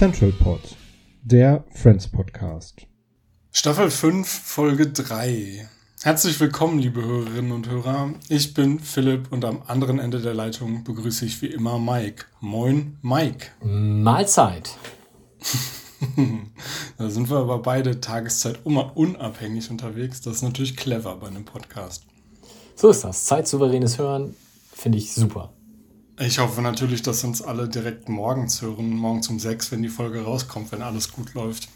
Central Pod, der Friends Podcast. Staffel 5, Folge 3. Herzlich willkommen, liebe Hörerinnen und Hörer. Ich bin Philipp und am anderen Ende der Leitung begrüße ich wie immer Mike. Moin, Mike. Mahlzeit. Da sind wir aber beide Tageszeit immer unabhängig unterwegs. Das ist natürlich clever bei einem Podcast. So ist das. Zeitsouveränes Hören finde ich super. Ich hoffe natürlich, dass uns alle direkt morgens hören, morgens um 6, wenn die Folge rauskommt, wenn alles gut läuft.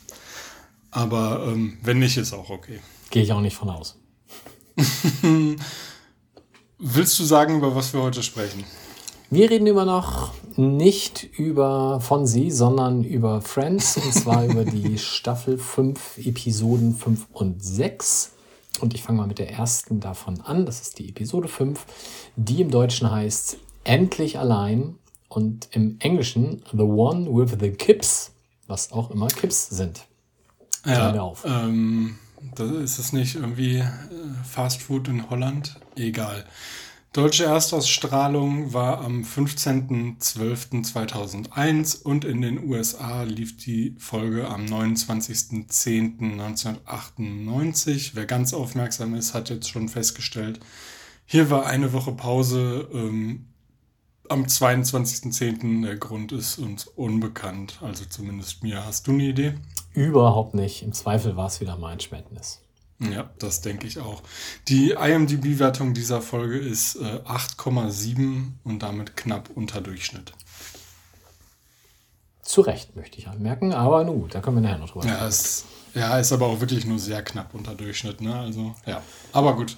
Aber ähm, wenn nicht, ist auch okay. Gehe ich auch nicht von aus. Willst du sagen, über was wir heute sprechen? Wir reden immer noch nicht über von sie, sondern über Friends und zwar über die Staffel 5, Episoden 5 und 6. Und ich fange mal mit der ersten davon an. Das ist die Episode 5, die im Deutschen heißt Endlich allein und im Englischen The One with the Kips, was auch immer Kips sind. Wir auf. Ähm, das ist es nicht irgendwie äh, Fast Food in Holland? Egal. Deutsche Erstausstrahlung war am 15.12.2001 und in den USA lief die Folge am 29.10.1998. Wer ganz aufmerksam ist, hat jetzt schon festgestellt, hier war eine Woche Pause. Ähm, am 22.10. Der Grund ist uns unbekannt, also zumindest mir. Hast du eine Idee? Überhaupt nicht. Im Zweifel war es wieder mein Schmächtnis. Ja, das denke ich auch. Die IMDb-Wertung dieser Folge ist äh, 8,7 und damit knapp unter Durchschnitt. Zu Recht, möchte ich anmerken, aber nun gut, da können wir nachher noch drüber Ja, ist, ja, ist aber auch wirklich nur sehr knapp unter Durchschnitt. Ne? Also, ja. Aber gut.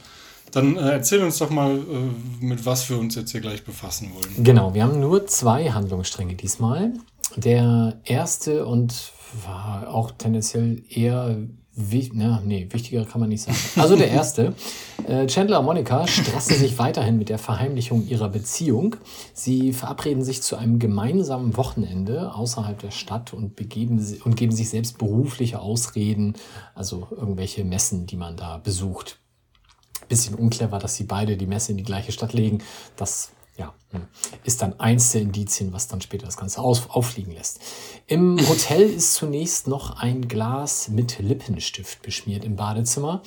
Dann äh, erzähl uns doch mal, äh, mit was wir uns jetzt hier gleich befassen wollen. Genau, wir haben nur zwei Handlungsstränge diesmal. Der erste und war auch tendenziell eher wi- na, nee, wichtiger kann man nicht sagen. Also der erste. Äh, Chandler und Monica stressen sich weiterhin mit der Verheimlichung ihrer Beziehung. Sie verabreden sich zu einem gemeinsamen Wochenende außerhalb der Stadt und, begeben, und geben sich selbst berufliche Ausreden, also irgendwelche Messen, die man da besucht bisschen unclever, dass sie beide die Messe in die gleiche Stadt legen. Das ja, hm, ist dann eins der Indizien, was dann später das Ganze auf, auffliegen lässt. Im Hotel ist zunächst noch ein Glas mit Lippenstift beschmiert im Badezimmer.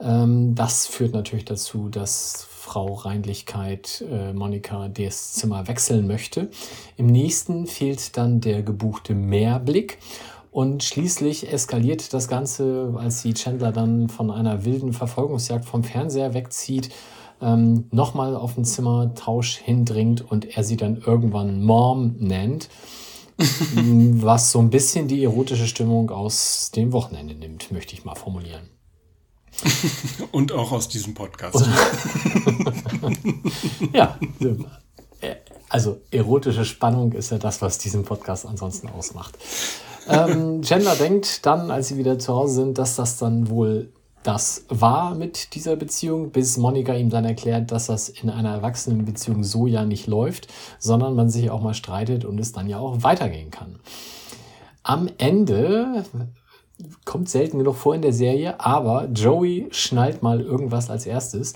Ähm, das führt natürlich dazu, dass Frau Reinlichkeit äh, Monika das Zimmer wechseln möchte. Im nächsten fehlt dann der gebuchte Mehrblick. Und schließlich eskaliert das Ganze, als sie Chandler dann von einer wilden Verfolgungsjagd vom Fernseher wegzieht, ähm, nochmal auf den Zimmertausch hindringt und er sie dann irgendwann Mom nennt, was so ein bisschen die erotische Stimmung aus dem Wochenende nimmt, möchte ich mal formulieren. Und auch aus diesem Podcast. Ja, äh, also erotische Spannung ist ja das, was diesen Podcast ansonsten ausmacht. Ähm, Chandler denkt dann, als sie wieder zu Hause sind, dass das dann wohl das war mit dieser Beziehung, bis Monika ihm dann erklärt, dass das in einer Erwachsenenbeziehung so ja nicht läuft, sondern man sich auch mal streitet und es dann ja auch weitergehen kann. Am Ende kommt selten genug vor in der Serie, aber Joey schnallt mal irgendwas als erstes.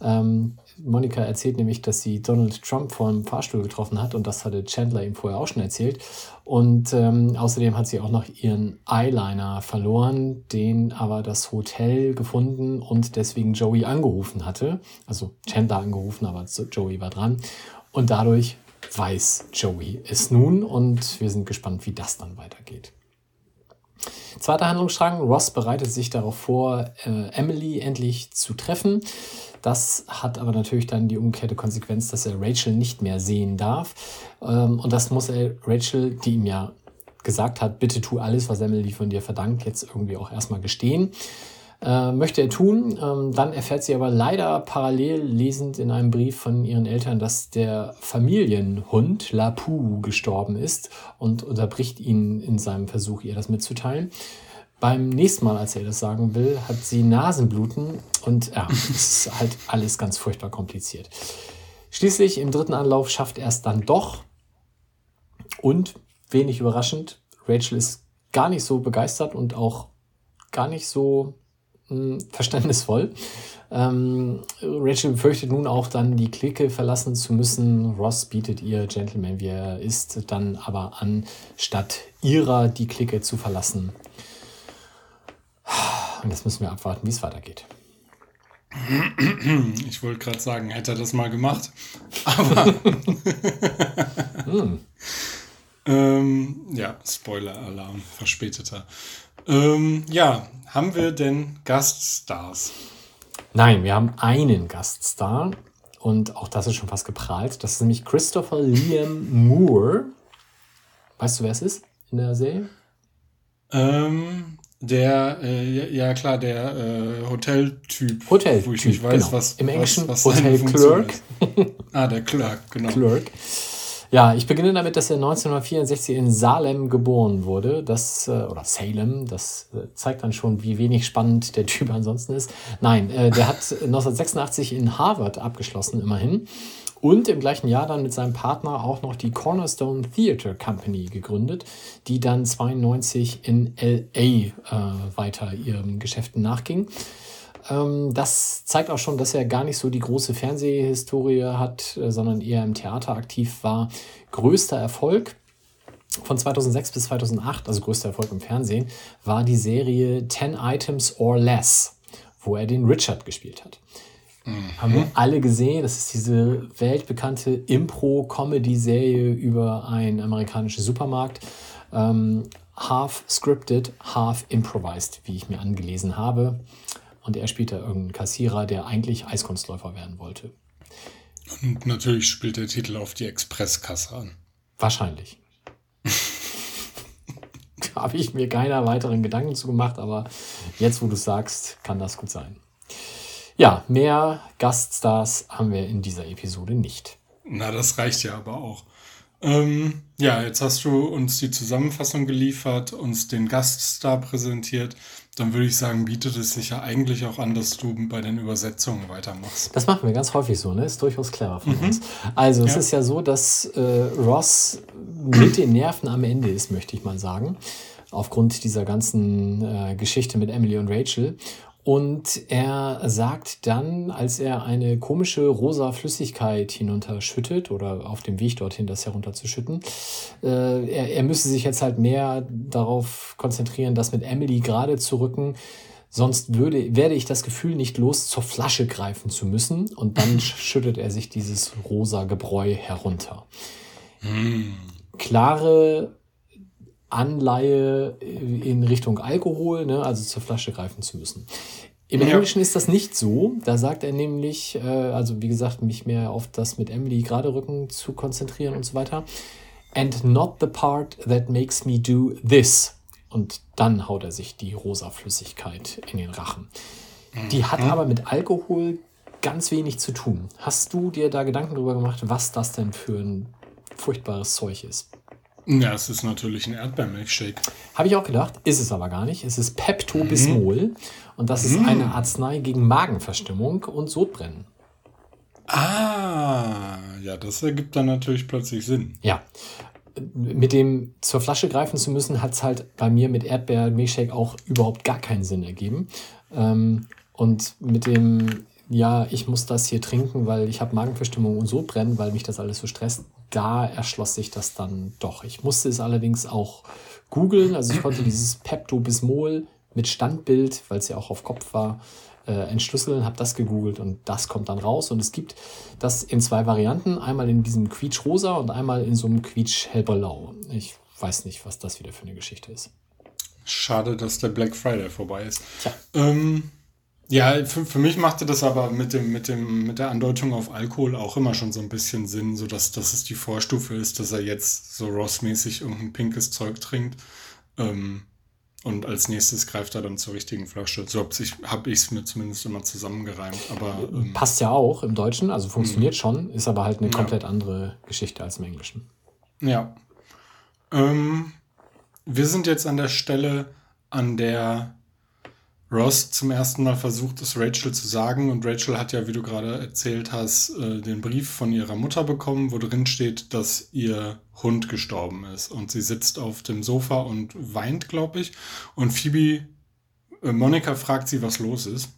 Ähm, Monika erzählt nämlich, dass sie Donald Trump vor dem Fahrstuhl getroffen hat und das hatte Chandler ihm vorher auch schon erzählt. Und ähm, außerdem hat sie auch noch ihren Eyeliner verloren, den aber das Hotel gefunden und deswegen Joey angerufen hatte. Also Chandler angerufen, aber Joey war dran. Und dadurch weiß Joey es nun und wir sind gespannt, wie das dann weitergeht. Zweiter Handlungsstrang, Ross bereitet sich darauf vor, äh, Emily endlich zu treffen. Das hat aber natürlich dann die umgekehrte Konsequenz, dass er Rachel nicht mehr sehen darf. Ähm, und das muss er Rachel, die ihm ja gesagt hat, bitte tu alles, was Emily von dir verdankt, jetzt irgendwie auch erstmal gestehen. Äh, möchte er tun. Ähm, dann erfährt sie aber leider parallel lesend in einem Brief von ihren Eltern, dass der Familienhund Lapu gestorben ist und unterbricht ihn in seinem Versuch, ihr das mitzuteilen. Beim nächsten Mal, als er das sagen will, hat sie Nasenbluten und ja, es ist halt alles ganz furchtbar kompliziert. Schließlich im dritten Anlauf schafft er es dann doch und wenig überraschend, Rachel ist gar nicht so begeistert und auch gar nicht so mh, verständnisvoll. Ähm, Rachel befürchtet nun auch dann die Clique verlassen zu müssen. Ross bietet ihr Gentleman, wie er ist, dann aber an, statt ihrer die Clique zu verlassen. Und jetzt müssen wir abwarten, wie es weitergeht. Ich wollte gerade sagen, hätte er das mal gemacht. Aber. Hm. ähm, ja, Spoiler-Alarm, verspäteter. Ähm, ja, haben wir denn Gaststars? Nein, wir haben einen Gaststar und auch das ist schon fast geprahlt. Das ist nämlich Christopher Liam Moore. Weißt du, wer es ist in der Serie? Ähm, der, äh, ja, klar, der äh, Hoteltyp. Hoteltyp, Wo ich nicht weiß, genau. was. Im Englischen was, was seine Hotel Clerk. Ah, der Clerk, genau. Clerk. Ja, ich beginne damit, dass er 1964 in Salem geboren wurde. Das, äh, oder Salem, das äh, zeigt dann schon, wie wenig spannend der Typ ansonsten ist. Nein, äh, der hat 1986 in Harvard abgeschlossen, immerhin. Und im gleichen Jahr dann mit seinem Partner auch noch die Cornerstone Theatre Company gegründet, die dann 92 in LA äh, weiter ihren Geschäften nachging. Ähm, das zeigt auch schon, dass er gar nicht so die große Fernsehhistorie hat, äh, sondern eher im Theater aktiv war. Größter Erfolg von 2006 bis 2008, also größter Erfolg im Fernsehen, war die Serie 10 Items or Less, wo er den Richard gespielt hat. Haben wir alle gesehen. Das ist diese weltbekannte Impro-Comedy-Serie über einen amerikanischen Supermarkt. Ähm, half scripted, half improvised, wie ich mir angelesen habe. Und er spielt da irgendeinen Kassierer, der eigentlich Eiskunstläufer werden wollte. Und natürlich spielt der Titel auf die Expresskasse an. Wahrscheinlich. da habe ich mir keiner weiteren Gedanken zu gemacht, aber jetzt, wo du sagst, kann das gut sein. Ja, mehr Gaststars haben wir in dieser Episode nicht. Na, das reicht ja aber auch. Ähm, ja, jetzt hast du uns die Zusammenfassung geliefert, uns den Gaststar präsentiert. Dann würde ich sagen, bietet es sich ja eigentlich auch an, dass du bei den Übersetzungen weitermachst. Das machen wir ganz häufig so, ne? Ist durchaus clever von uns. Also, es Ja. ist ja so, dass äh, Ross mit den Nerven am Ende ist, möchte ich mal sagen. Aufgrund dieser ganzen äh, Geschichte mit Emily und Rachel. Und er sagt dann, als er eine komische rosa Flüssigkeit hinunterschüttet oder auf dem Weg dorthin das herunterzuschütten, äh, er, er müsse sich jetzt halt mehr darauf konzentrieren, das mit Emily gerade zu rücken. Sonst würde, werde ich das Gefühl nicht los, zur Flasche greifen zu müssen. Und dann schüttet er sich dieses rosa Gebräu herunter. Klare Anleihe in Richtung Alkohol, ne, also zur Flasche greifen zu müssen. Im Ja. Englischen ist das nicht so. Da sagt er nämlich, äh, also wie gesagt, mich mehr auf das mit Emily gerade rücken zu konzentrieren und so weiter. And not the part that makes me do this. Und dann haut er sich die rosa Flüssigkeit in den Rachen. Die hat aber mit Alkohol ganz wenig zu tun. Hast du dir da Gedanken darüber gemacht, was das denn für ein furchtbares Zeug ist? Ja, es ist natürlich ein Erdbeermilchshake. Habe ich auch gedacht, ist es aber gar nicht. Es ist Pepto-Bismol und das ist eine Arznei gegen Magenverstimmung und Sodbrennen. Ah, ja, das ergibt dann natürlich plötzlich Sinn. Ja. Mit dem zur Flasche greifen zu müssen, hat es halt bei mir mit Erdbeer-Milchshake auch überhaupt gar keinen Sinn ergeben. Ähm, und mit dem, ja, ich muss das hier trinken, weil ich habe Magenverstimmung und Sodbrennen, weil mich das alles so stresst, da erschloss sich das dann doch. Ich musste es allerdings auch googeln. Also ich konnte dieses Pepto-Bismol mit Standbild, weil es ja auch auf Kopf war, äh, entschlüsseln, habe das gegoogelt und das kommt dann raus. Und es gibt das in zwei Varianten, einmal in diesem Quietsch-Rosa und einmal in so einem Quietsch-Hellblau. Ich weiß nicht, was das wieder für eine Geschichte ist. Schade, dass der Black Friday vorbei ist. Tja. Ähm, Ja, für, für mich machte das aber mit, dem, mit, dem, mit der Andeutung auf Alkohol auch immer schon so ein bisschen Sinn, so dass, es die Vorstufe ist, dass er jetzt so Ross-mäßig irgendein pinkes Zeug trinkt. Ähm, und als nächstes greift er dann zur richtigen Flasche. So habe ich es hab mir zumindest immer zusammengereimt. Aber, ähm, Passt ja auch im Deutschen, also funktioniert Mhm. schon, ist aber halt eine komplett andere Geschichte als im Englischen. Ja. Ähm, wir sind jetzt an der Stelle, an der Ross zum ersten Mal versucht, es Rachel zu sagen. Und Rachel hat ja, wie du gerade erzählt hast, äh, den Brief von ihrer Mutter bekommen, wo drin steht, dass ihr Hund gestorben ist. Und sie sitzt auf dem Sofa und weint, glaube ich. Und Phoebe, äh, Monika fragt sie, was los ist.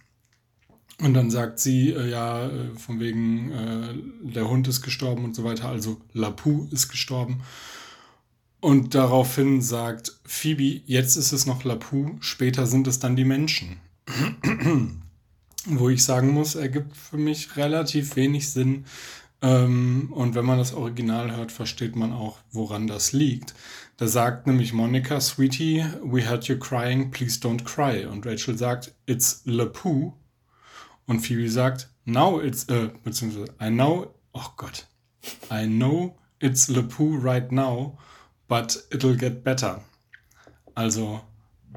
Und dann sagt sie, äh, ja, äh, von wegen, äh, der Hund ist gestorben und so weiter. Also Lapu ist gestorben. Und daraufhin sagt Phoebe, jetzt ist es noch Lapu, später sind es dann die Menschen. Wo ich sagen muss, ergibt für mich relativ wenig Sinn. Ähm, und wenn man das Original hört, versteht man auch, woran das liegt. Da sagt nämlich Monica, Sweetie, we heard you crying, please don't cry. Und Rachel sagt, it's Lapu. Und Phoebe sagt, now it's, äh, beziehungsweise, I know, oh Gott, I know it's Lapu right now, but it'll get better. Also,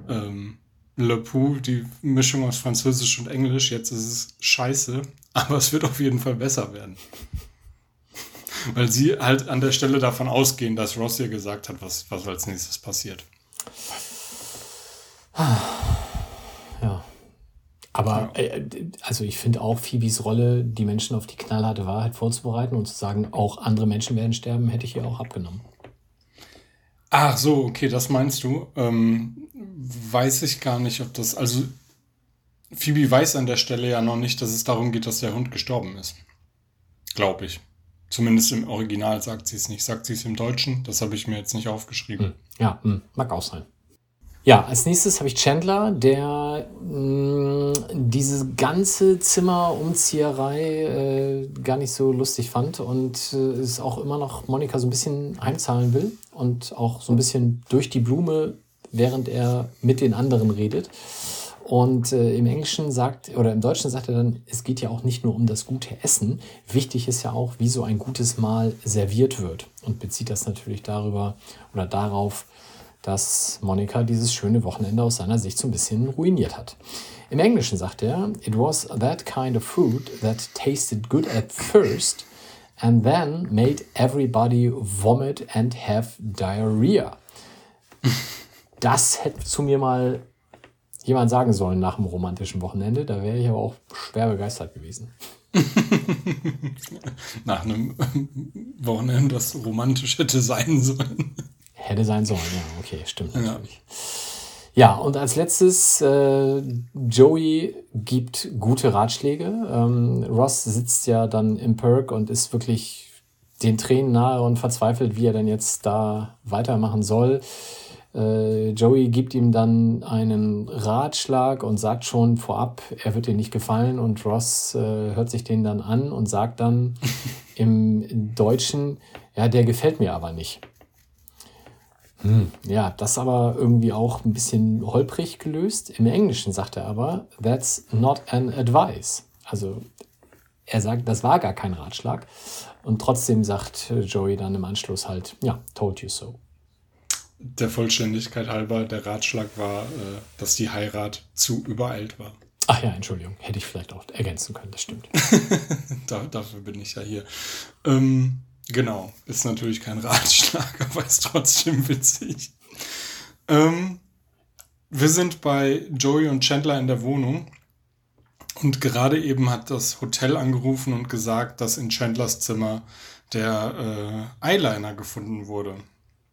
ähm, Le Pou, die Mischung aus Französisch und Englisch, jetzt ist es scheiße, aber es wird auf jeden Fall besser werden. Weil sie halt an der Stelle davon ausgehen, dass Ross ihr gesagt hat, was, was als nächstes passiert. Ja. Aber äh, also ich finde auch Phoebes Rolle, die Menschen auf die knallharte Wahrheit vorzubereiten und zu sagen, auch andere Menschen werden sterben, hätte ich ihr auch abgenommen. Ach so, okay, das meinst du. Ähm, weiß ich gar nicht, ob das. Also, Phoebe weiß an der Stelle ja noch nicht, dass es darum geht, dass der Hund gestorben ist. Glaube ich. Zumindest im Original sagt sie es nicht. Sagt sie es im Deutschen? Das habe ich mir jetzt nicht aufgeschrieben. Ja, hm, mag auch sein. Ja, als nächstes habe ich Chandler, der mh, diese ganze Zimmerumzieherei äh, gar nicht so lustig fand und äh, es auch immer noch Monika so ein bisschen heimzahlen will und auch so ein bisschen durch die Blume, während er mit den anderen redet. Und äh, im Englischen sagt, oder im Deutschen sagt er dann, es geht ja auch nicht nur um das gute Essen. Wichtig ist ja auch, wie so ein gutes Mahl serviert wird. Und bezieht das natürlich darüber oder darauf, dass Monika dieses schöne Wochenende aus seiner Sicht so ein bisschen ruiniert hat. Im Englischen sagt er, it was that kind of food that tasted good at first and then made everybody vomit and have diarrhea. Das hätte zu mir mal jemand sagen sollen nach dem romantischen Wochenende. Da wäre ich aber auch schwer begeistert gewesen. Nach einem Wochenende, das romantisch hätte sein sollen. Hätte sein sollen, ja, okay, stimmt natürlich. Ja, und als letztes, äh, Joey gibt gute Ratschläge. Ähm, Ross sitzt ja dann im Perk und ist wirklich den Tränen nahe und verzweifelt, wie er denn jetzt da weitermachen soll. Äh, Joey gibt ihm dann einen Ratschlag und sagt schon vorab, er wird dir nicht gefallen und Ross äh, hört sich den dann an und sagt dann im Deutschen, ja, der gefällt mir aber nicht. Hm, ja, das aber irgendwie auch ein bisschen holprig gelöst. Im Englischen sagt er aber, that's not an advice. Also er sagt, das war gar kein Ratschlag. Und trotzdem sagt Joey dann im Anschluss halt, ja, told you so. Der Vollständigkeit halber, der Ratschlag war, äh, dass die Heirat zu übereilt war. Ach ja, Entschuldigung, hätte ich vielleicht auch ergänzen können, das stimmt. da, dafür bin ich ja hier. Ähm, genau, ist natürlich kein Ratschlag, aber ist trotzdem witzig. Ähm, wir sind bei Joey und Chandler in der Wohnung. Und gerade eben hat das Hotel angerufen und gesagt, dass in Chandlers Zimmer der äh, Eyeliner gefunden wurde.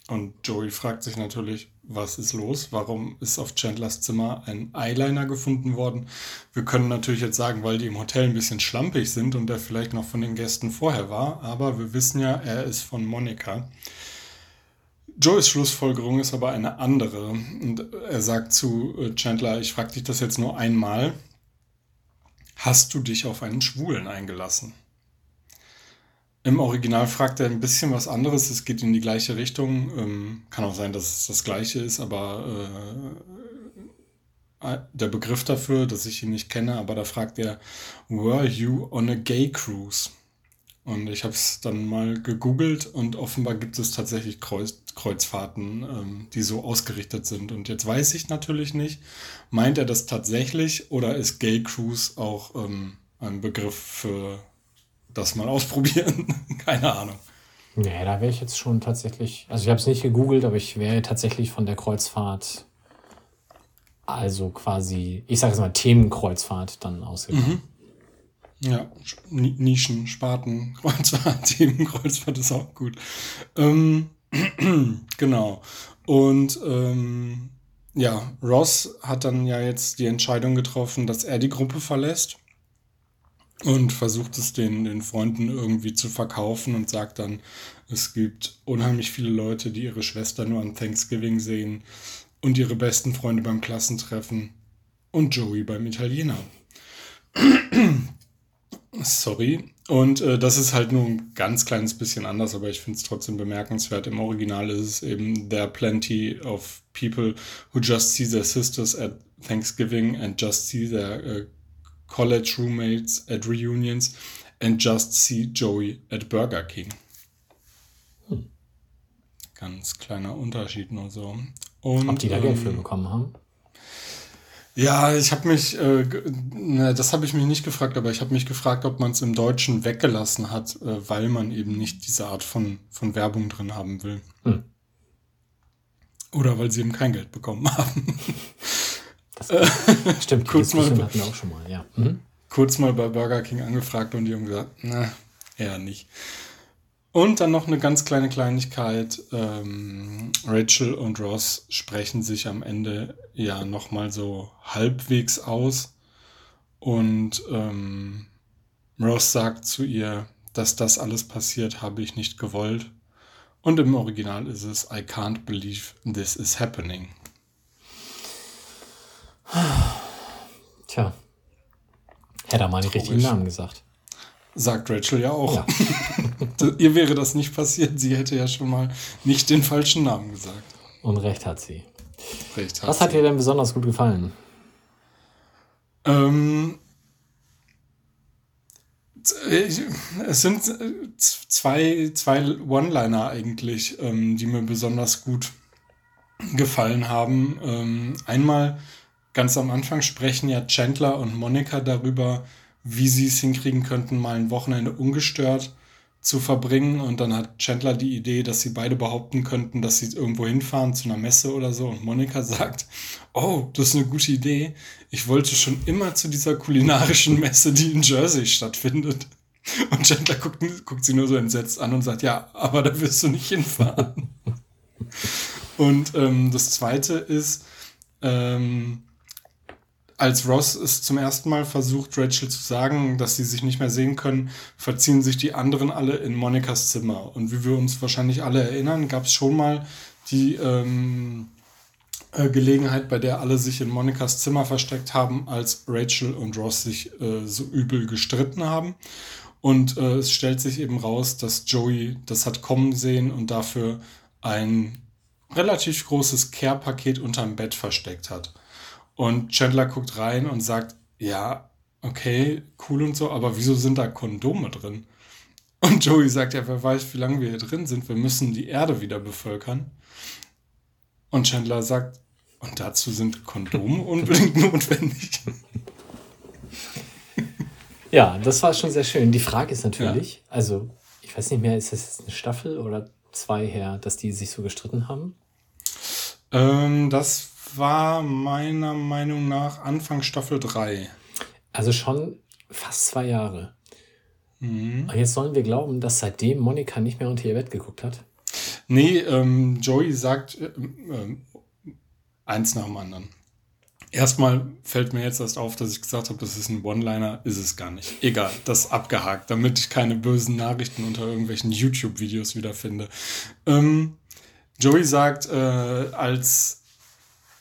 Und Joey fragt sich natürlich, was ist los? Warum ist auf Chandlers Zimmer ein Eyeliner gefunden worden? Wir können natürlich jetzt sagen, weil die im Hotel ein bisschen schlampig sind und der vielleicht noch von den Gästen vorher war, aber wir wissen ja, er ist von Monika. Joeys Schlussfolgerung ist aber eine andere. Und er sagt zu äh, Chandler, ich frage dich das jetzt nur einmal. Hast du dich auf einen Schwulen eingelassen? Im Original fragt er ein bisschen was anderes. Es geht in die gleiche Richtung. Ähm, kann auch sein, dass es das gleiche ist, aber äh, der Begriff dafür, dass ich ihn nicht kenne, aber da fragt er, Were you on a gay cruise? Und ich habe es dann mal gegoogelt und offenbar gibt es tatsächlich Kreuz, Kreuzfahrten, ähm, die so ausgerichtet sind. Und jetzt weiß ich natürlich nicht, meint er das tatsächlich oder ist Gay Cruise auch ähm, ein Begriff für das mal ausprobieren? Keine Ahnung. Nee, da wäre ich jetzt schon tatsächlich, also ich habe es nicht gegoogelt, aber ich wäre tatsächlich von der Kreuzfahrt, also quasi, ich sage es mal Themenkreuzfahrt dann ausgegangen. Ja, Ni- Nischen, Spaten, Kreuzfahrt, Themenkreuzfahrt ist auch gut. Ähm, genau. Und ähm, ja, Ross hat dann ja jetzt die Entscheidung getroffen, dass er die Gruppe verlässt und versucht es den, den Freunden irgendwie zu verkaufen und sagt dann, es gibt unheimlich viele Leute, die ihre Schwester nur an Thanksgiving sehen und ihre besten Freunde beim Klassentreffen und Joey beim Italiener. Sorry. Und äh, das ist halt nur ein ganz kleines bisschen anders, aber ich finde es trotzdem bemerkenswert. Im Original ist es eben There are plenty of people who just see their sisters at Thanksgiving and just see their uh, college roommates at reunions and just see Joey at Burger King. Ganz kleiner Unterschied nur so. Und, Ob die da Geld für ähm, bekommen haben? ja, ich habe mich, äh, das habe ich mich nicht gefragt, aber ich habe mich gefragt, ob man es im Deutschen weggelassen hat, äh, weil man eben nicht diese Art von, von Werbung drin haben will. Hm. Oder weil sie eben kein Geld bekommen haben. Stimmt, die kurz mal- hatten wir auch schon mal, ja. Mhm. Kurz mal bei Burger King angefragt und die haben gesagt, na, eher nicht. Und dann noch eine ganz kleine Kleinigkeit. Ähm, Rachel und Ross sprechen sich am Ende ja nochmal so halbwegs aus. Und ähm, Ross sagt zu ihr, dass das alles passiert, habe ich nicht gewollt. Und im Original ist es I can't believe this is happening. Tja. Hätte er mal die richtigen. Namen gesagt. Sagt Rachel ja auch. Ja. Ihr wäre das nicht passiert. Sie hätte ja schon mal nicht den falschen Namen gesagt. Und recht hat sie. Recht Was hat dir denn besonders gut gefallen? Ähm, äh, es sind äh, zwei, zwei One-Liner eigentlich, ähm, die mir besonders gut gefallen haben. Ähm, einmal ganz am Anfang sprechen ja Chandler und Monica darüber, wie sie es hinkriegen könnten, mal ein Wochenende ungestört zu verbringen. Und dann hat Chandler die Idee, dass sie beide behaupten könnten, dass sie irgendwo hinfahren zu einer Messe oder so. Und Monika sagt, oh, das ist eine gute Idee. Ich wollte schon immer zu dieser kulinarischen Messe, die in Jersey stattfindet. Und Chandler guckt, guckt sie nur so entsetzt an und sagt, ja, aber da wirst du nicht hinfahren. und ähm, das Zweite ist, ähm, als Ross es zum ersten Mal versucht, Rachel zu sagen, dass sie sich nicht mehr sehen können, verziehen sich die anderen alle in Monikas Zimmer. Und wie wir uns wahrscheinlich alle erinnern, gab es schon mal die ähm, äh, Gelegenheit, bei der alle sich in Monikas Zimmer versteckt haben, als Rachel und Ross sich äh, so übel gestritten haben. Und äh, es stellt sich eben raus, dass Joey das hat kommen sehen und dafür ein relativ großes Care-Paket unterm Bett versteckt hat. Und Chandler guckt rein und sagt, ja, okay, cool und so, aber wieso sind da Kondome drin? Und Joey sagt, ja, wer weiß, wie lange wir hier drin sind, wir müssen die Erde wieder bevölkern. Und Chandler sagt, und dazu sind Kondome unbedingt notwendig. Ja, das war schon sehr schön. Die Frage ist natürlich, also ich weiß nicht mehr, ist das jetzt eine Staffel oder zwei her, dass die sich so gestritten haben? Ähm, das war meiner Meinung nach Anfang Staffel 3. Also schon fast zwei Jahre. Mhm. Und jetzt sollen wir glauben, dass seitdem Monika nicht mehr unter ihr Bett geguckt hat? Nee, ähm, Joey sagt äh, ähm, eins nach dem anderen. Erstmal fällt mir jetzt erst auf, dass ich gesagt habe, das ist ein One-Liner, ist es gar nicht. Egal, das abgehakt, damit ich keine bösen Nachrichten unter irgendwelchen YouTube-Videos wiederfinde. Ähm, Joey sagt, äh, als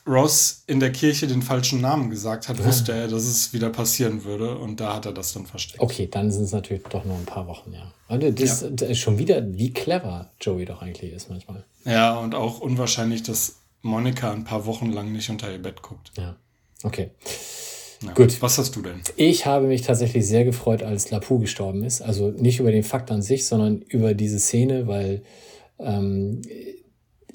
Ross in der Kirche den falschen Namen gesagt hat, wusste er, dass es wieder passieren würde und da hat er das dann versteckt. Okay, dann sind es natürlich doch nur ein paar Wochen, ja. Und das, das ist schon wieder, wie clever Joey doch eigentlich ist manchmal. Ja, und auch unwahrscheinlich, dass Monika ein paar Wochen lang nicht unter ihr Bett guckt. Ja. Okay. Ja. Gut. Was hast du denn? Ich habe mich tatsächlich sehr gefreut, als Lapu gestorben ist. Also nicht über den Fakt an sich, sondern über diese Szene, weil ähm,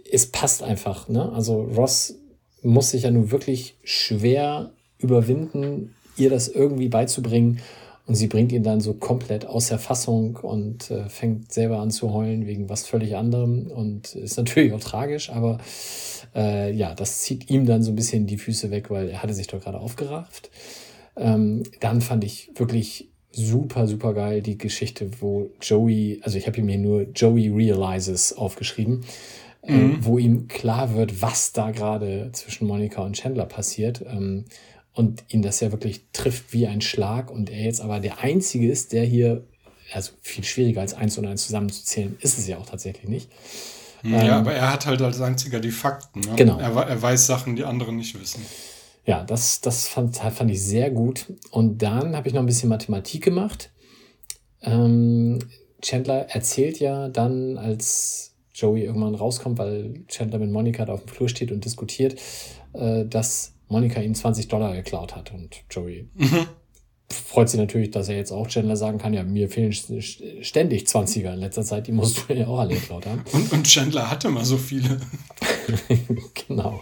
es passt einfach. Ne? Also Ross muss sich ja nun wirklich schwer überwinden, ihr das irgendwie beizubringen. Und sie bringt ihn dann so komplett aus der Fassung und äh, fängt selber an zu heulen wegen was völlig anderem. Und ist natürlich auch tragisch, aber äh, ja, das zieht ihm dann so ein bisschen die Füße weg, weil er hatte sich doch gerade aufgerafft. Ähm, dann fand ich wirklich super, super geil die Geschichte, wo Joey, also ich habe mir nur Joey Realizes aufgeschrieben, äh, wo ihm klar wird, was da gerade zwischen Monika und Chandler passiert. Ähm, und ihn das ja wirklich trifft wie ein Schlag und er jetzt aber der Einzige ist, der hier, also viel schwieriger als eins und eins zusammenzuzählen, ist es ja auch tatsächlich nicht. Ja, aber er hat halt als einziger die Fakten. Ne? Ähm, Genau. Er, er weiß Sachen, die andere nicht wissen. Ja, das, das fand, fand ich sehr gut. Und dann habe ich noch ein bisschen Mathematik gemacht. Ähm, Chandler erzählt ja dann, als Joey irgendwann rauskommt, weil Chandler mit Monika da auf dem Flur steht und diskutiert, äh, dass Monika ihm 20 Dollar geklaut hat. Und Joey freut sich natürlich, dass er jetzt auch Chandler sagen kann, ja, mir fehlen st- ständig 20er in letzter Zeit, die musst du ja auch alle geklaut haben. Und, und Chandler hatte mal so viele. genau.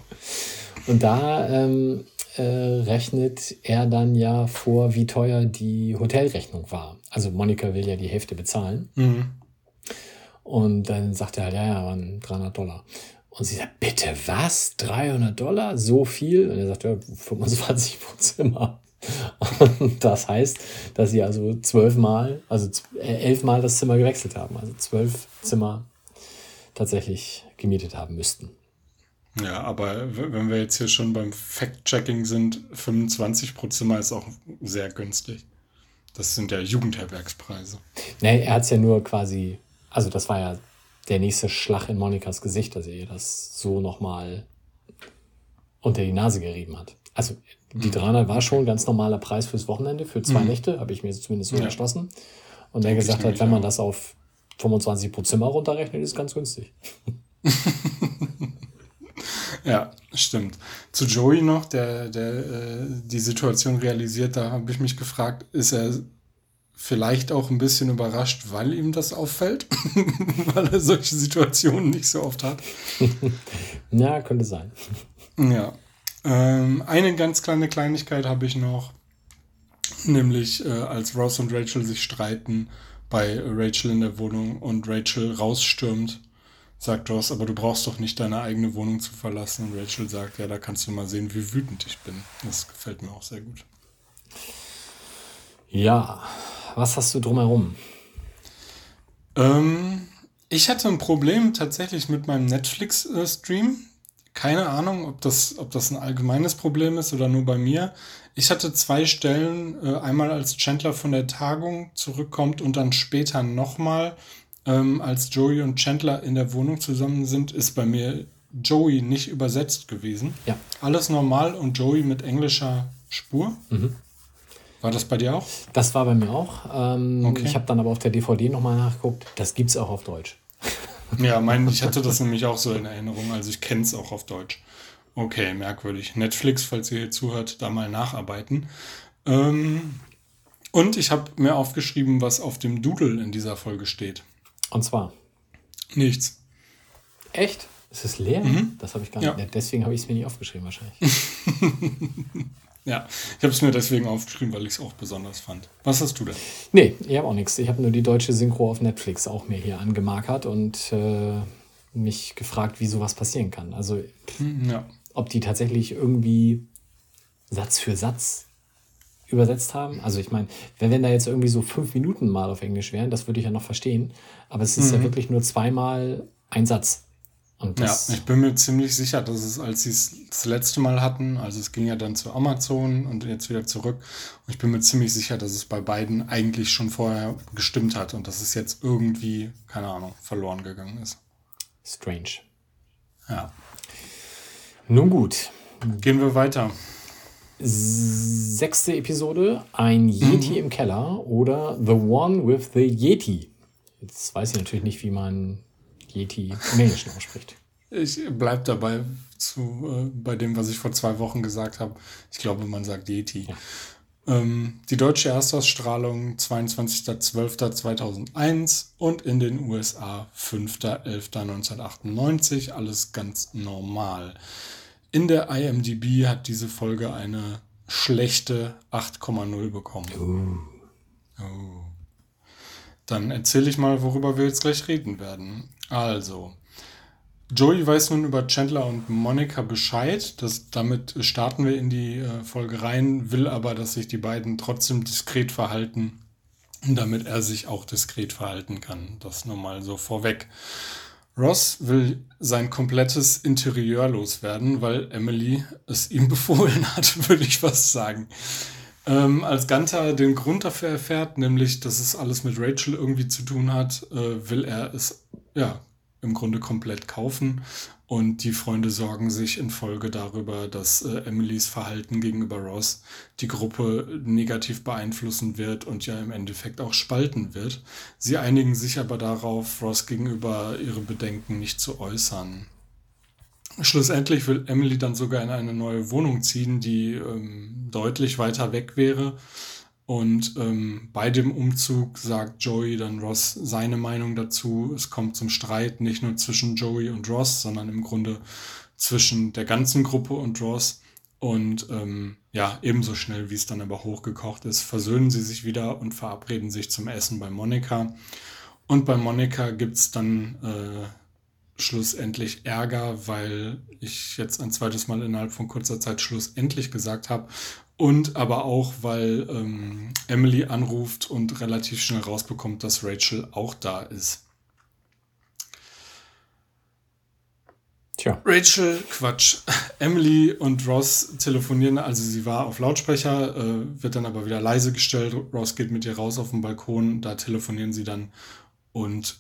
Und da ähm, äh, rechnet er dann ja vor, wie teuer die Hotelrechnung war. Also Monika will ja die Hälfte bezahlen. Und dann sagt er halt, ja, ja, waren 300 Dollar. Und sie sagt, bitte was? 300 Dollar? So viel? Und er sagt, ja, 25 pro Zimmer. Und das heißt, dass sie also zwölfmal, also äh, elfmal das Zimmer gewechselt haben. Also zwölf Zimmer tatsächlich gemietet haben müssten. Ja, aber wenn wir jetzt hier schon beim Fact-Checking sind, 25 pro Zimmer ist auch sehr günstig. Das sind ja Jugendherbergspreise. Nee, er hat es ja nur quasi, also das war ja der nächste Schlag in Monikas Gesicht, dass er ihr das so nochmal unter die Nase gerieben hat. Also die 300 war schon ein ganz normaler Preis fürs Wochenende, für zwei Nächte, habe ich mir zumindest so Ja. erschlossen. Und er gesagt hat, wenn man auch. das auf 25 pro Zimmer runterrechnet, ist es ganz günstig. Ja, stimmt. Zu Joey noch, der, der äh, die Situation realisiert, da habe ich mich gefragt, ist er vielleicht auch ein bisschen überrascht, weil ihm das auffällt? weil er solche Situationen nicht so oft hat. Ja, könnte sein. Ja. Ähm, eine ganz kleine Kleinigkeit habe ich noch, nämlich äh, als Ross und Rachel sich streiten bei Rachel in der Wohnung und Rachel rausstürmt, sagt Ross, aber du brauchst doch nicht deine eigene Wohnung zu verlassen. Und Rachel sagt, ja, da kannst du mal sehen, wie wütend ich bin. Das gefällt mir auch sehr gut. Ja, was hast du drumherum? Ähm, ich hatte ein Problem tatsächlich mit meinem Netflix-Stream. Keine Ahnung, ob das, ob das ein allgemeines Problem ist oder nur bei mir. Ich hatte zwei Stellen, äh, einmal als Chandler von der Tagung zurückkommt und dann später nochmal, ähm, als Joey und Chandler in der Wohnung zusammen sind, ist bei mir Joey nicht übersetzt gewesen. Ja. Alles normal und Joey mit englischer Spur. War das bei dir auch? Das war bei mir auch. Ähm, Okay. Ich habe dann aber auf der DVD nochmal nachgeguckt. Das gibt's auch auf Deutsch. Ja, mein, ich hatte das nämlich auch so in Erinnerung, also ich kenne es auch auf Deutsch. Okay, merkwürdig. Netflix, falls ihr hier zuhört, da mal nacharbeiten. Ähm, und ich habe mir aufgeschrieben, was auf dem Doodle in dieser Folge steht. Und zwar, Nichts. echt? Ist es leer? Das habe ich gar Ja. nicht. Deswegen habe ich es mir nicht aufgeschrieben wahrscheinlich. Ja, ich habe es mir deswegen aufgeschrieben, weil ich es auch besonders fand. Was hast du denn? Nee, ich habe auch nichts. Ich habe nur die deutsche Synchro auf Netflix auch mir hier angemarkert und äh, mich gefragt, wie sowas passieren kann. Also, Hm, Ja. ob die tatsächlich irgendwie Satz für Satz übersetzt haben. Also, ich meine, wenn, wenn da jetzt irgendwie so fünf Minuten mal auf Englisch wären, das würde ich ja noch verstehen. Aber es ist ja wirklich nur zweimal ein Satz. Ja, ich bin mir ziemlich sicher, dass es, als sie es das letzte Mal hatten, also es ging ja dann zu Amazon und jetzt wieder zurück, und ich bin mir ziemlich sicher, dass es bei beiden eigentlich schon vorher gestimmt hat und dass es jetzt irgendwie, keine Ahnung, verloren gegangen ist. strange. Ja. Nun gut. Gehen wir weiter. Sechste Episode, ein Yeti im Keller oder The One with the Yeti. Jetzt weiß ich natürlich nicht, wie man Yeti im Englischen ausspricht. Ich bleib dabei zu, äh, bei dem, was ich vor zwei Wochen gesagt habe. Ich glaube, man sagt Yeti. Ja. Ähm, die deutsche Erstausstrahlung 22.12.2001 und in den USA 5.11.1998. Alles ganz normal. In der IMDb hat diese Folge eine schlechte 8,0 bekommen. Oh. Dann erzähle ich mal, worüber wir jetzt gleich reden werden. Also, Joey weiß nun über Chandler und Monica Bescheid. Das, damit starten wir in die äh, Folge rein, will aber, dass sich die beiden trotzdem diskret verhalten, damit er sich auch diskret verhalten kann. Das nur mal so vorweg. Ross will sein komplettes Interieur loswerden, weil Emily es ihm befohlen hat, würde ich fast sagen. Ähm, als Gunther den Grund dafür erfährt, nämlich, dass es alles mit Rachel irgendwie zu tun hat, äh, will er es ja im Grunde komplett kaufen. Und die Freunde sorgen sich in Folge darüber, dass äh, Emilys Verhalten gegenüber Ross die Gruppe negativ beeinflussen wird und ja im Endeffekt auch spalten wird. Sie einigen sich aber darauf, Ross gegenüber ihre Bedenken nicht zu äußern. Schlussendlich will Emily dann sogar in eine neue Wohnung ziehen, die ähm, deutlich weiter weg wäre. Und ähm, bei dem Umzug sagt Joey dann Ross seine Meinung dazu. Es kommt zum Streit nicht nur zwischen Joey und Ross, sondern im Grunde zwischen der ganzen Gruppe und Ross. Und ähm, ja, ebenso schnell, wie es dann aber hochgekocht ist, versöhnen sie sich wieder und verabreden sich zum Essen bei Monika. Und bei Monika gibt es dann äh, schlussendlich Ärger, weil ich jetzt ein zweites Mal innerhalb von kurzer Zeit schlussendlich gesagt habe. Und aber auch, weil ähm, Emily anruft und relativ schnell rausbekommt, dass Rachel auch da ist. Tja. Rachel, Quatsch. Emily und Ross telefonieren, also sie war auf Lautsprecher, äh, wird dann aber wieder leise gestellt. Ross geht mit ihr raus auf den Balkon, da telefonieren sie dann und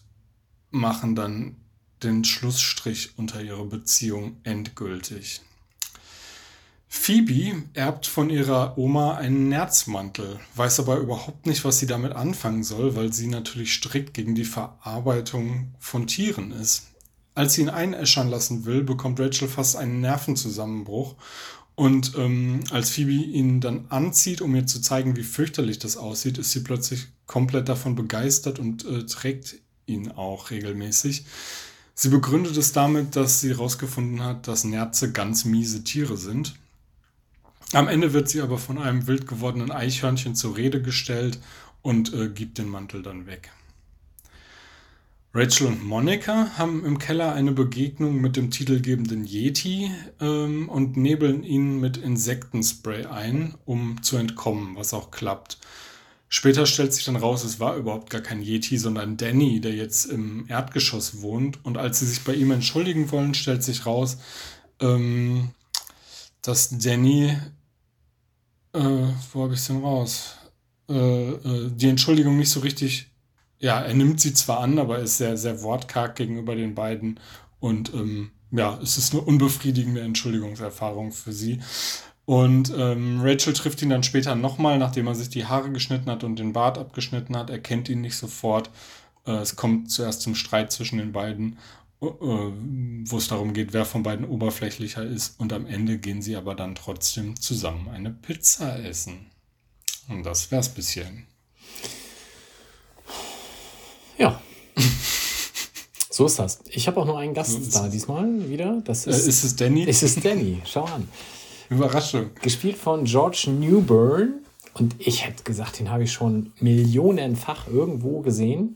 machen dann den Schlussstrich unter ihrer Beziehung endgültig. Phoebe erbt von ihrer Oma einen Nerzmantel, weiß aber überhaupt nicht, was sie damit anfangen soll, weil sie natürlich strikt gegen die Verarbeitung von Tieren ist. Als sie ihn einäschern lassen will, bekommt Rachel fast einen Nervenzusammenbruch und ähm, als Phoebe ihn dann anzieht, um ihr zu zeigen, wie fürchterlich das aussieht, ist sie plötzlich komplett davon begeistert und äh, trägt ihn auch regelmäßig. Sie begründet es damit, dass sie herausgefunden hat, dass Nerze ganz miese Tiere sind. Am Ende wird sie aber von einem wild gewordenen Eichhörnchen zur Rede gestellt und äh, gibt den Mantel dann weg. Rachel und Monica haben im Keller eine Begegnung mit dem titelgebenden Yeti ähm, und nebeln ihn mit Insektenspray ein, um zu entkommen, was auch klappt. Später stellt sich dann raus, es war überhaupt gar kein Yeti, sondern Danny, der jetzt im Erdgeschoss wohnt. Und als sie sich bei ihm entschuldigen wollen, stellt sich raus, ähm, dass Danny, äh, wo habe ich es denn raus? Äh, äh, die Entschuldigung nicht so richtig, ja, er nimmt sie zwar an, aber ist sehr, sehr wortkarg gegenüber den beiden. Und ähm, ja, es ist eine unbefriedigende Entschuldigungserfahrung für sie. Und ähm, Rachel trifft ihn dann später nochmal, nachdem er sich die Haare geschnitten hat und den Bart abgeschnitten hat. Er kennt ihn nicht sofort. Äh, es kommt zuerst zum Streit zwischen den beiden, äh, wo es darum geht, wer von beiden oberflächlicher ist. Und am Ende gehen sie aber dann trotzdem zusammen eine Pizza essen. Und das wär's bisschen. Ja. so ist das. Ich habe auch noch einen Gast da diesmal wieder. Das ist, Äh, ist es Danny? es ist Danny. Schau an. Überraschung. Gespielt von George Newburn. Und ich hätte gesagt, den habe ich schon millionenfach irgendwo gesehen.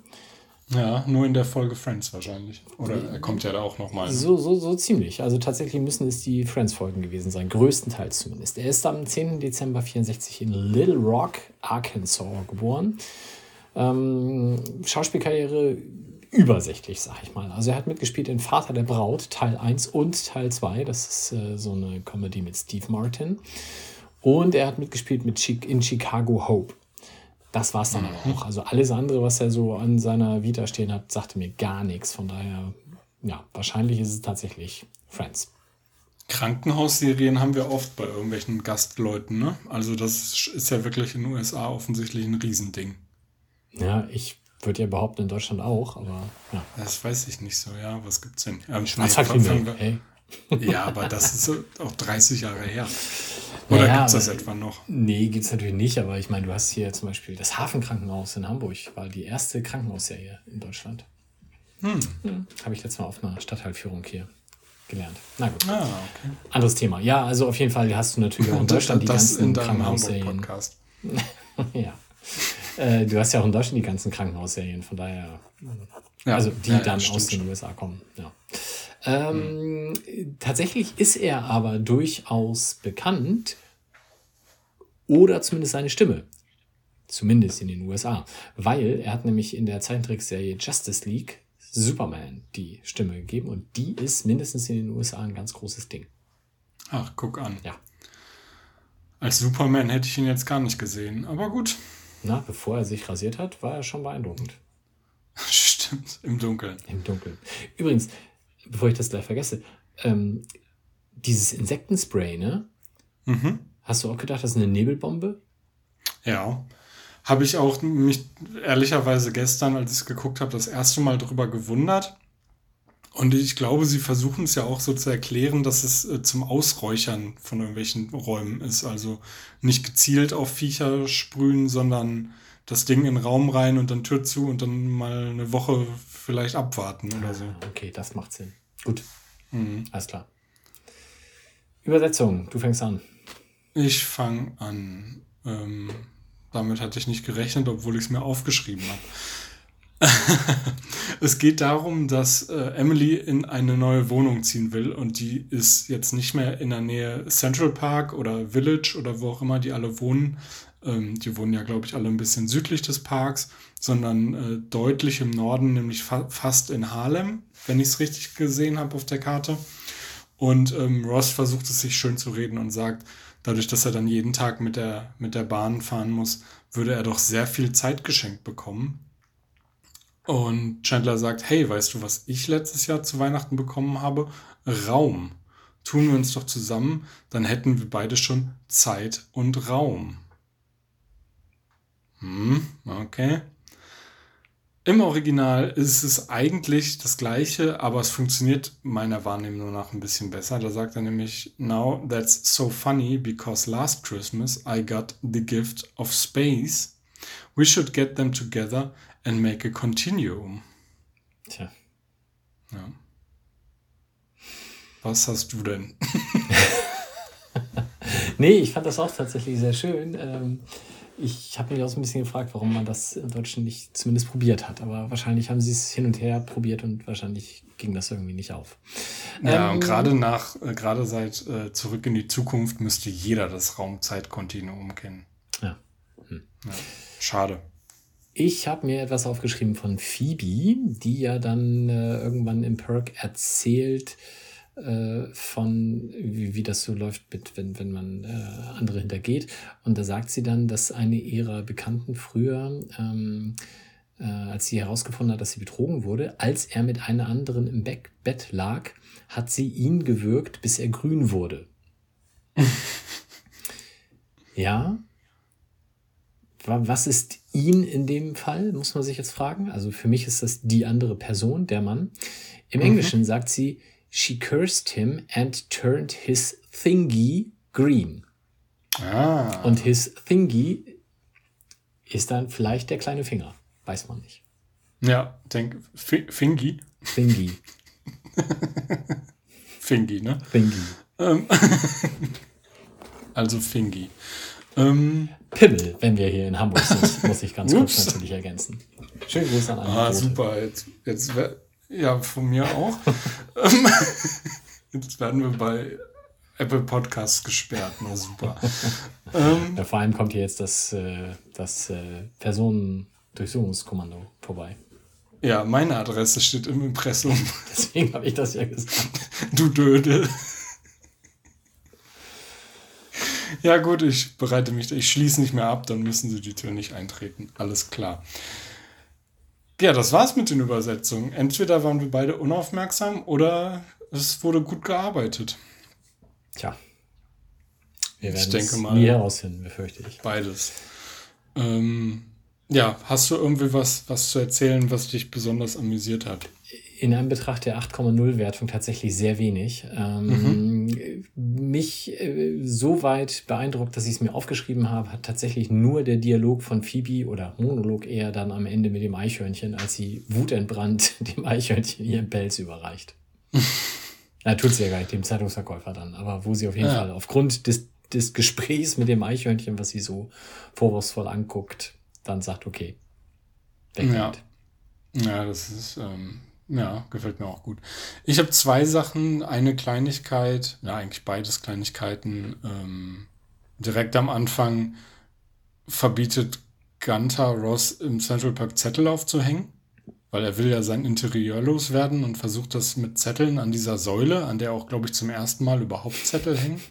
Ja, nur in der Folge Friends wahrscheinlich. Oder er kommt ja da auch nochmal. So, so, so ziemlich. Also tatsächlich müssen es die Friends-Folgen gewesen sein, größtenteils zumindest. Er ist am 10. Dezember 64 in Little Rock, Arkansas geboren. Ähm, Schauspielkarriere übersichtlich, sag ich mal. Also er hat mitgespielt in Vater der Braut, Teil 1 und Teil 2. Das ist äh, so eine Comedy mit Steve Martin. Und er hat mitgespielt mit Chi in Chicago Hope. Das war es dann aber auch. Also alles andere, was er so an seiner Vita stehen hat, sagte mir gar nichts. Von daher, ja, wahrscheinlich ist es tatsächlich Friends. Krankenhausserien haben wir oft bei irgendwelchen Gastleuten, ne? Also das ist ja wirklich in den USA offensichtlich ein Riesending. Ja, ich Wird ja behaupten in Deutschland auch, aber ja. Das weiß ich nicht so, ja. Was gibt's denn? Ähm, Schwarzer nee, Krimi, wir- hey. Ja, aber das ist auch 30 Jahre her. Oder Naja, gibt's das aber- etwa noch? Nee, gibt's natürlich nicht, aber ich meine, du hast hier zum Beispiel das Hafenkrankenhaus in Hamburg, war die erste Krankenhausserie in Deutschland. Hm. Habe ich letztes Mal auf einer Stadtteilführung hier gelernt. Na gut, Ah, okay. anderes Thema. Ja, also auf jeden Fall hast du natürlich auch in Deutschland die das ganzen in deinem Krankenhausserien. Ja. Äh, du hast ja auch in Deutschland die ganzen Krankenhausserien, von daher. Ja, also die ja, ja, dann stimmt aus den. USA kommen. Ja. Ähm, Tatsächlich ist er aber durchaus bekannt oder zumindest seine Stimme. Zumindest in den USA. Weil er hat nämlich in der Zeichentrickserie Justice League Superman die Stimme gegeben und die ist mindestens in den USA ein ganz großes Ding. Ach, guck an. Ja. Als Superman hätte ich ihn jetzt gar nicht gesehen. Aber gut. Na, bevor er sich rasiert hat, war er schon beeindruckend. Stimmt, im Dunkeln. Im Dunkeln. Übrigens, bevor ich das gleich vergesse, ähm, dieses Insektenspray, ne? Mhm. Hast du auch gedacht, das ist eine Nebelbombe? Ja. Habe ich auch mich ehrlicherweise gestern, als ich es geguckt habe, das erste Mal drüber gewundert. Und ich glaube, sie versuchen es ja auch so zu erklären, dass es äh, zum Ausräuchern von irgendwelchen Räumen ist. Also nicht gezielt auf Viecher sprühen, sondern das Ding in den Raum rein und dann Tür zu und dann mal eine Woche vielleicht abwarten oder so. Ah, Okay, das macht Sinn. Gut, Mhm. alles klar. Übersetzung, du fängst an. Ich fange an. Ähm, damit hatte ich nicht gerechnet, obwohl ich es mir aufgeschrieben habe. es geht darum, dass äh, Emily in eine neue Wohnung ziehen will und die ist jetzt nicht mehr in der Nähe Central Park oder Village oder wo auch immer die alle wohnen. Ähm, die wohnen ja, glaube ich, alle ein bisschen südlich des Parks, sondern äh, deutlich im Norden, nämlich fa fast in Harlem, wenn ich es richtig gesehen habe auf der Karte. Und ähm, Ross versucht es sich schön zu reden und sagt, dadurch, dass er dann jeden Tag mit der, mit der Bahn fahren muss, würde er doch sehr viel Zeit geschenkt bekommen. Und Chandler sagt, hey, weißt du, was ich letztes Jahr zu Weihnachten bekommen habe? Raum. Tun wir uns doch zusammen, dann hätten wir beide schon Zeit und Raum. Hm, okay. Im Original ist es eigentlich das gleiche, aber es funktioniert meiner Wahrnehmung nach ein bisschen besser. Da sagt er nämlich, Now that's so funny because last Christmas I got the gift of space. We should get them together and make a continuum. Tja, Ja. Was hast du denn? nee, ich fand das auch tatsächlich sehr schön. Ähm, ich habe mich auch so ein bisschen gefragt, warum man das im Deutschen nicht zumindest probiert hat. Aber wahrscheinlich haben sie es hin und her probiert und wahrscheinlich ging das irgendwie nicht auf. Ja, Ähm, und gerade nach, äh, gerade seit äh, Zurück in die Zukunft müsste jeder das Raumzeitkontinuum kennen. Ja. Ja. Schade. Ich habe mir etwas aufgeschrieben von Phoebe, die ja dann äh, irgendwann im Perk erzählt äh, von, wie, wie das so läuft, mit, wenn, wenn man äh, andere hintergeht. Und da sagt sie dann, dass eine ihrer Bekannten früher, ähm, äh, als sie herausgefunden hat, dass sie betrogen wurde, als er mit einer anderen im Beck Bett lag, hat sie ihn gewürgt, bis er grün wurde. ja, Was ist ihn in dem Fall, muss man sich jetzt fragen. Also für mich ist das die andere Person, der Mann. Im Englischen sagt sie, she cursed him and turned his thingy green. Ah, Und his thingy ist dann vielleicht der kleine Finger. Weiß man nicht. ja, denk, Fi- Fingi, Thingy, Fingi, ne? thingy. Ähm, also Fingi. Ähm, Pimmel, wenn wir hier in Hamburg sind, muss ich ganz kurz natürlich ergänzen. Schönen Gruß an alle. ah, Quote. super. Jetzt, jetzt wär, ja, von mir auch. Jetzt werden wir bei Apple Podcasts gesperrt. Na super. ähm, Ja, vor allem kommt hier jetzt das, äh, das äh, Personendurchsuchungskommando vorbei. ja, meine Adresse steht im Impressum. Deswegen habe ich das ja gesagt. Du Dödel. Ja gut, ich bereite mich, ich schließe nicht mehr ab, dann müssen sie die Tür nicht eintreten. Alles klar. Ja, das war's mit den Übersetzungen. Entweder waren wir beide unaufmerksam oder es wurde gut gearbeitet. Tja. Wir Ich werden denke es mal- nie herausfinden, befürchte ich. Beides. Ähm, Ja, hast du irgendwie was, was zu erzählen, was dich besonders amüsiert hat? in Anbetracht der 8,0 Wertung tatsächlich sehr wenig. Ähm, mhm. Mich äh, so weit beeindruckt, dass ich es mir aufgeschrieben habe, hat tatsächlich nur der Dialog von Phoebe oder Monolog eher dann am Ende mit dem Eichhörnchen, als sie wutentbrannt dem Eichhörnchen ihren Pelz überreicht. Na, tut sie ja gar nicht, dem Zeitungsverkäufer dann, aber wo sie auf jeden ja. Fall aufgrund des, des Gesprächs mit dem Eichhörnchen, was sie so vorwurfsvoll anguckt, dann sagt, okay, weg ja. Ja, das ist, ähm, ja, gefällt mir auch gut. Ich habe zwei Sachen. Eine Kleinigkeit, ja, eigentlich beides Kleinigkeiten. Ähm, direkt am Anfang verbietet Gunther Ross im Central Park Zettel aufzuhängen, weil er will ja sein Interieur loswerden und versucht das mit Zetteln an dieser Säule, an der auch, glaube ich, zum ersten Mal überhaupt Zettel hängen.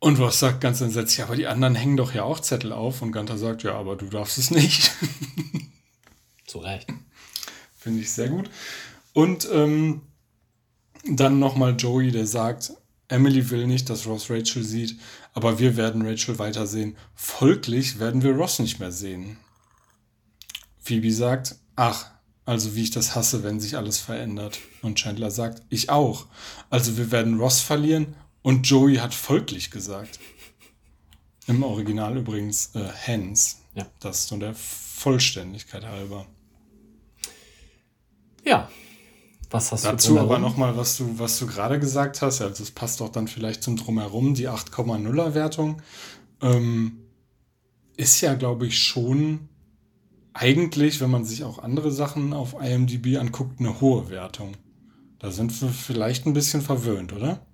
Und Ross sagt ganz entsetzt, aber die anderen hängen doch ja auch Zettel auf. Und Gunther sagt, ja, aber du darfst es nicht. Zu Recht. Finde ich sehr gut. Und ähm, dann nochmal Joey, der sagt, Emily will nicht, dass Ross Rachel sieht, aber wir werden Rachel weitersehen. Folglich werden wir Ross nicht mehr sehen. Phoebe sagt, ach, also wie ich das hasse, wenn sich alles verändert. Und Chandler sagt, ich auch. Also wir werden Ross verlieren und Joey hat folglich gesagt. Im Original übrigens äh, Hens. Ja. Das ist nur der Vollständigkeit halber. Ja. Was hast Dazu du Dazu aber nochmal, was du, was du gerade gesagt hast, also es passt auch dann vielleicht zum Drumherum, die 8,0er Wertung ähm, ist ja, glaube ich, schon eigentlich, wenn man sich auch andere Sachen auf IMDb anguckt, eine hohe Wertung. Da sind wir vielleicht ein bisschen verwöhnt, oder?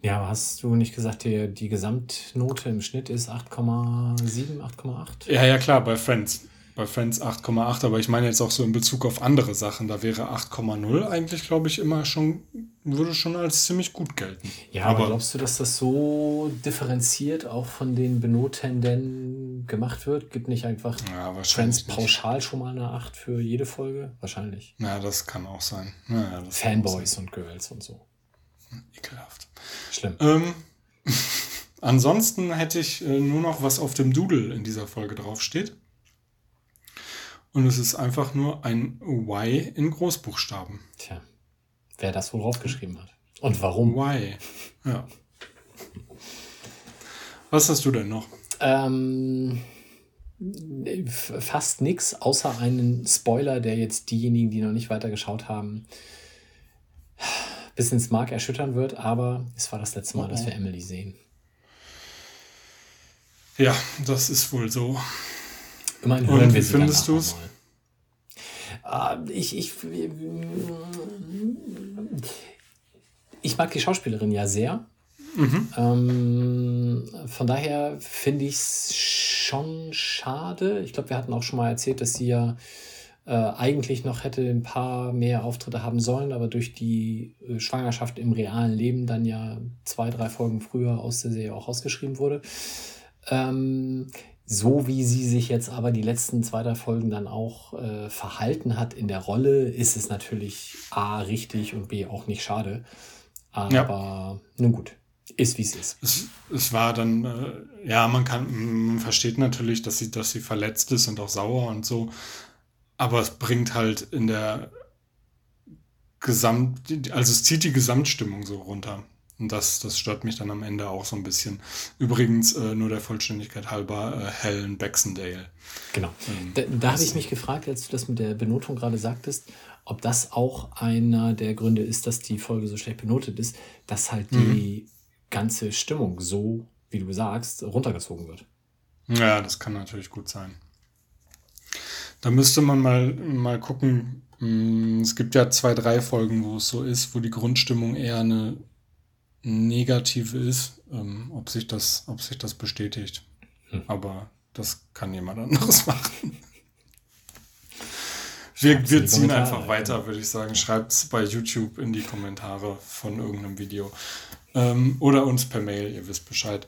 Ja, aber hast du nicht gesagt, die, die Gesamtnote im Schnitt ist 8,7, 8,8? Ja, ja, klar, bei Friends bei Friends 8,8, aber ich meine jetzt auch so in Bezug auf andere Sachen. Da wäre 8,0 eigentlich, glaube ich, immer schon, würde schon als ziemlich gut gelten. Ja, aber, aber glaubst du, dass das so differenziert auch von den Benotenden gemacht wird? Gibt nicht einfach ja, Friends pauschal nicht. schon mal eine 8 für jede Folge? Wahrscheinlich. Ja, das kann auch sein. Ja, Fanboys sein. und Girls und so. Ekelhaft. Schlimm. Ähm, ansonsten hätte ich äh, nur noch was auf dem Doodle in dieser Folge draufsteht. Und es ist einfach nur ein Y in Großbuchstaben. Tja, wer das wohl draufgeschrieben hat. Und warum? Y. Ja. Was hast du denn noch? Ähm, fast nichts, außer einen Spoiler, der jetzt diejenigen, die noch nicht weitergeschaut haben, bis ins Mark erschüttern wird. Aber es war das letzte Mal, oh. dass wir Emily sehen. Ja, das ist wohl so. Immerhin hören Und wir wie findest du es? Ich, ich, ich mag die Schauspielerin ja sehr. Mhm. Ähm, von daher finde ich es schon schade. Ich glaube, wir hatten auch schon mal erzählt, dass sie ja äh, eigentlich noch hätte ein paar mehr Auftritte haben sollen, aber durch die äh, Schwangerschaft im realen Leben dann ja zwei, drei Folgen früher aus der Serie auch ausgeschrieben wurde. Ähm, so wie sie sich jetzt aber die letzten zwei, drei Folgen dann auch äh, verhalten hat in der Rolle, ist es natürlich A richtig und B auch nicht schade. Aber ja. nun gut, ist wie es ist. Es, war dann, äh, ja, man kann, man versteht natürlich, dass sie, dass sie verletzt ist und auch sauer und so. Aber es bringt halt in der Gesamt, also es zieht die Gesamtstimmung so runter. Und das, das stört mich dann am Ende auch so ein bisschen. Übrigens, äh, nur der Vollständigkeit halber, äh, Helen Baxendale. Genau. Ähm, da, da habe ich mich gefragt, als du das mit der Benotung gerade sagtest, ob das auch einer der Gründe ist, dass die Folge so schlecht benotet ist, dass halt mhm. die ganze Stimmung so, wie du sagst, runtergezogen wird. Ja, das kann natürlich gut sein. Da müsste man mal, mal gucken. Hm, es gibt ja zwei, drei Folgen, wo es so ist, wo die Grundstimmung eher eine negative ist, ähm, ob, sich das, ob sich das bestätigt. Hm. Aber das kann jemand anderes machen. Wir, wir ziehen einfach weiter, würde ich sagen. Schreibt es bei YouTube in die Kommentare von irgendeinem Video. Ähm, oder uns per Mail, ihr wisst Bescheid.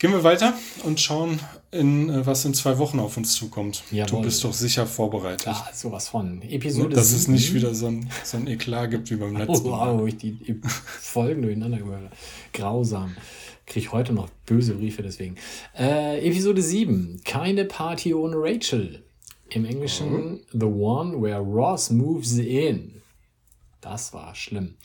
Gehen wir weiter und schauen, in, äh, was in zwei Wochen auf uns zukommt. Jawohl. Du bist doch sicher vorbereitet. Ja, sowas von. Episode Dass 7. es nicht wieder so ein, so ein Eklat gibt wie beim letzten Mal. Wow, ich die Folgen durcheinander gehört Grausam. kriege heute noch böse Briefe deswegen. Äh, Episode 7. Keine Party ohne Rachel. Im Englischen The One Where Ross Moves In. Das war schlimm.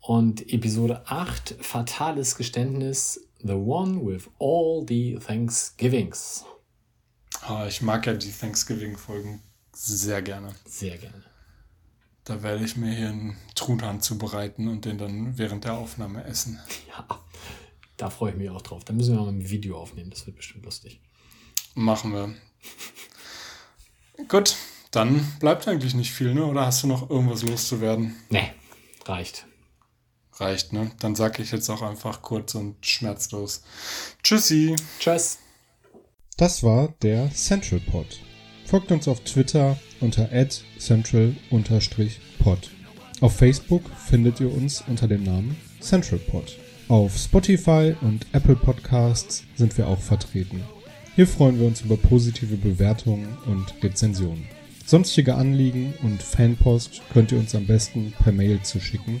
Und Episode 8. Fatales Geständnis. The One with All the Thanksgivings. Ah, ich mag ja die Thanksgiving-Folgen sehr gerne. Sehr gerne. Da werde ich mir hier einen Truthahn zubereiten und den dann während der Aufnahme essen. Ja, da freue ich mich auch drauf. Da müssen wir mal ein Video aufnehmen. Das wird bestimmt lustig. Machen wir. Gut, dann bleibt eigentlich nicht viel, ne? Oder hast du noch irgendwas loszuwerden? Nee, reicht. Reicht, ne? Dann sage ich jetzt auch einfach kurz und schmerzlos. Tschüssi. Tschüss. Das war der Central Pod. Folgt uns auf Twitter unter central-pod. Auf Facebook findet ihr uns unter dem Namen Central Pod. Auf Spotify und Apple Podcasts sind wir auch vertreten. Hier freuen wir uns über positive Bewertungen und Rezensionen. Sonstige Anliegen und Fanpost könnt ihr uns am besten per Mail zuschicken.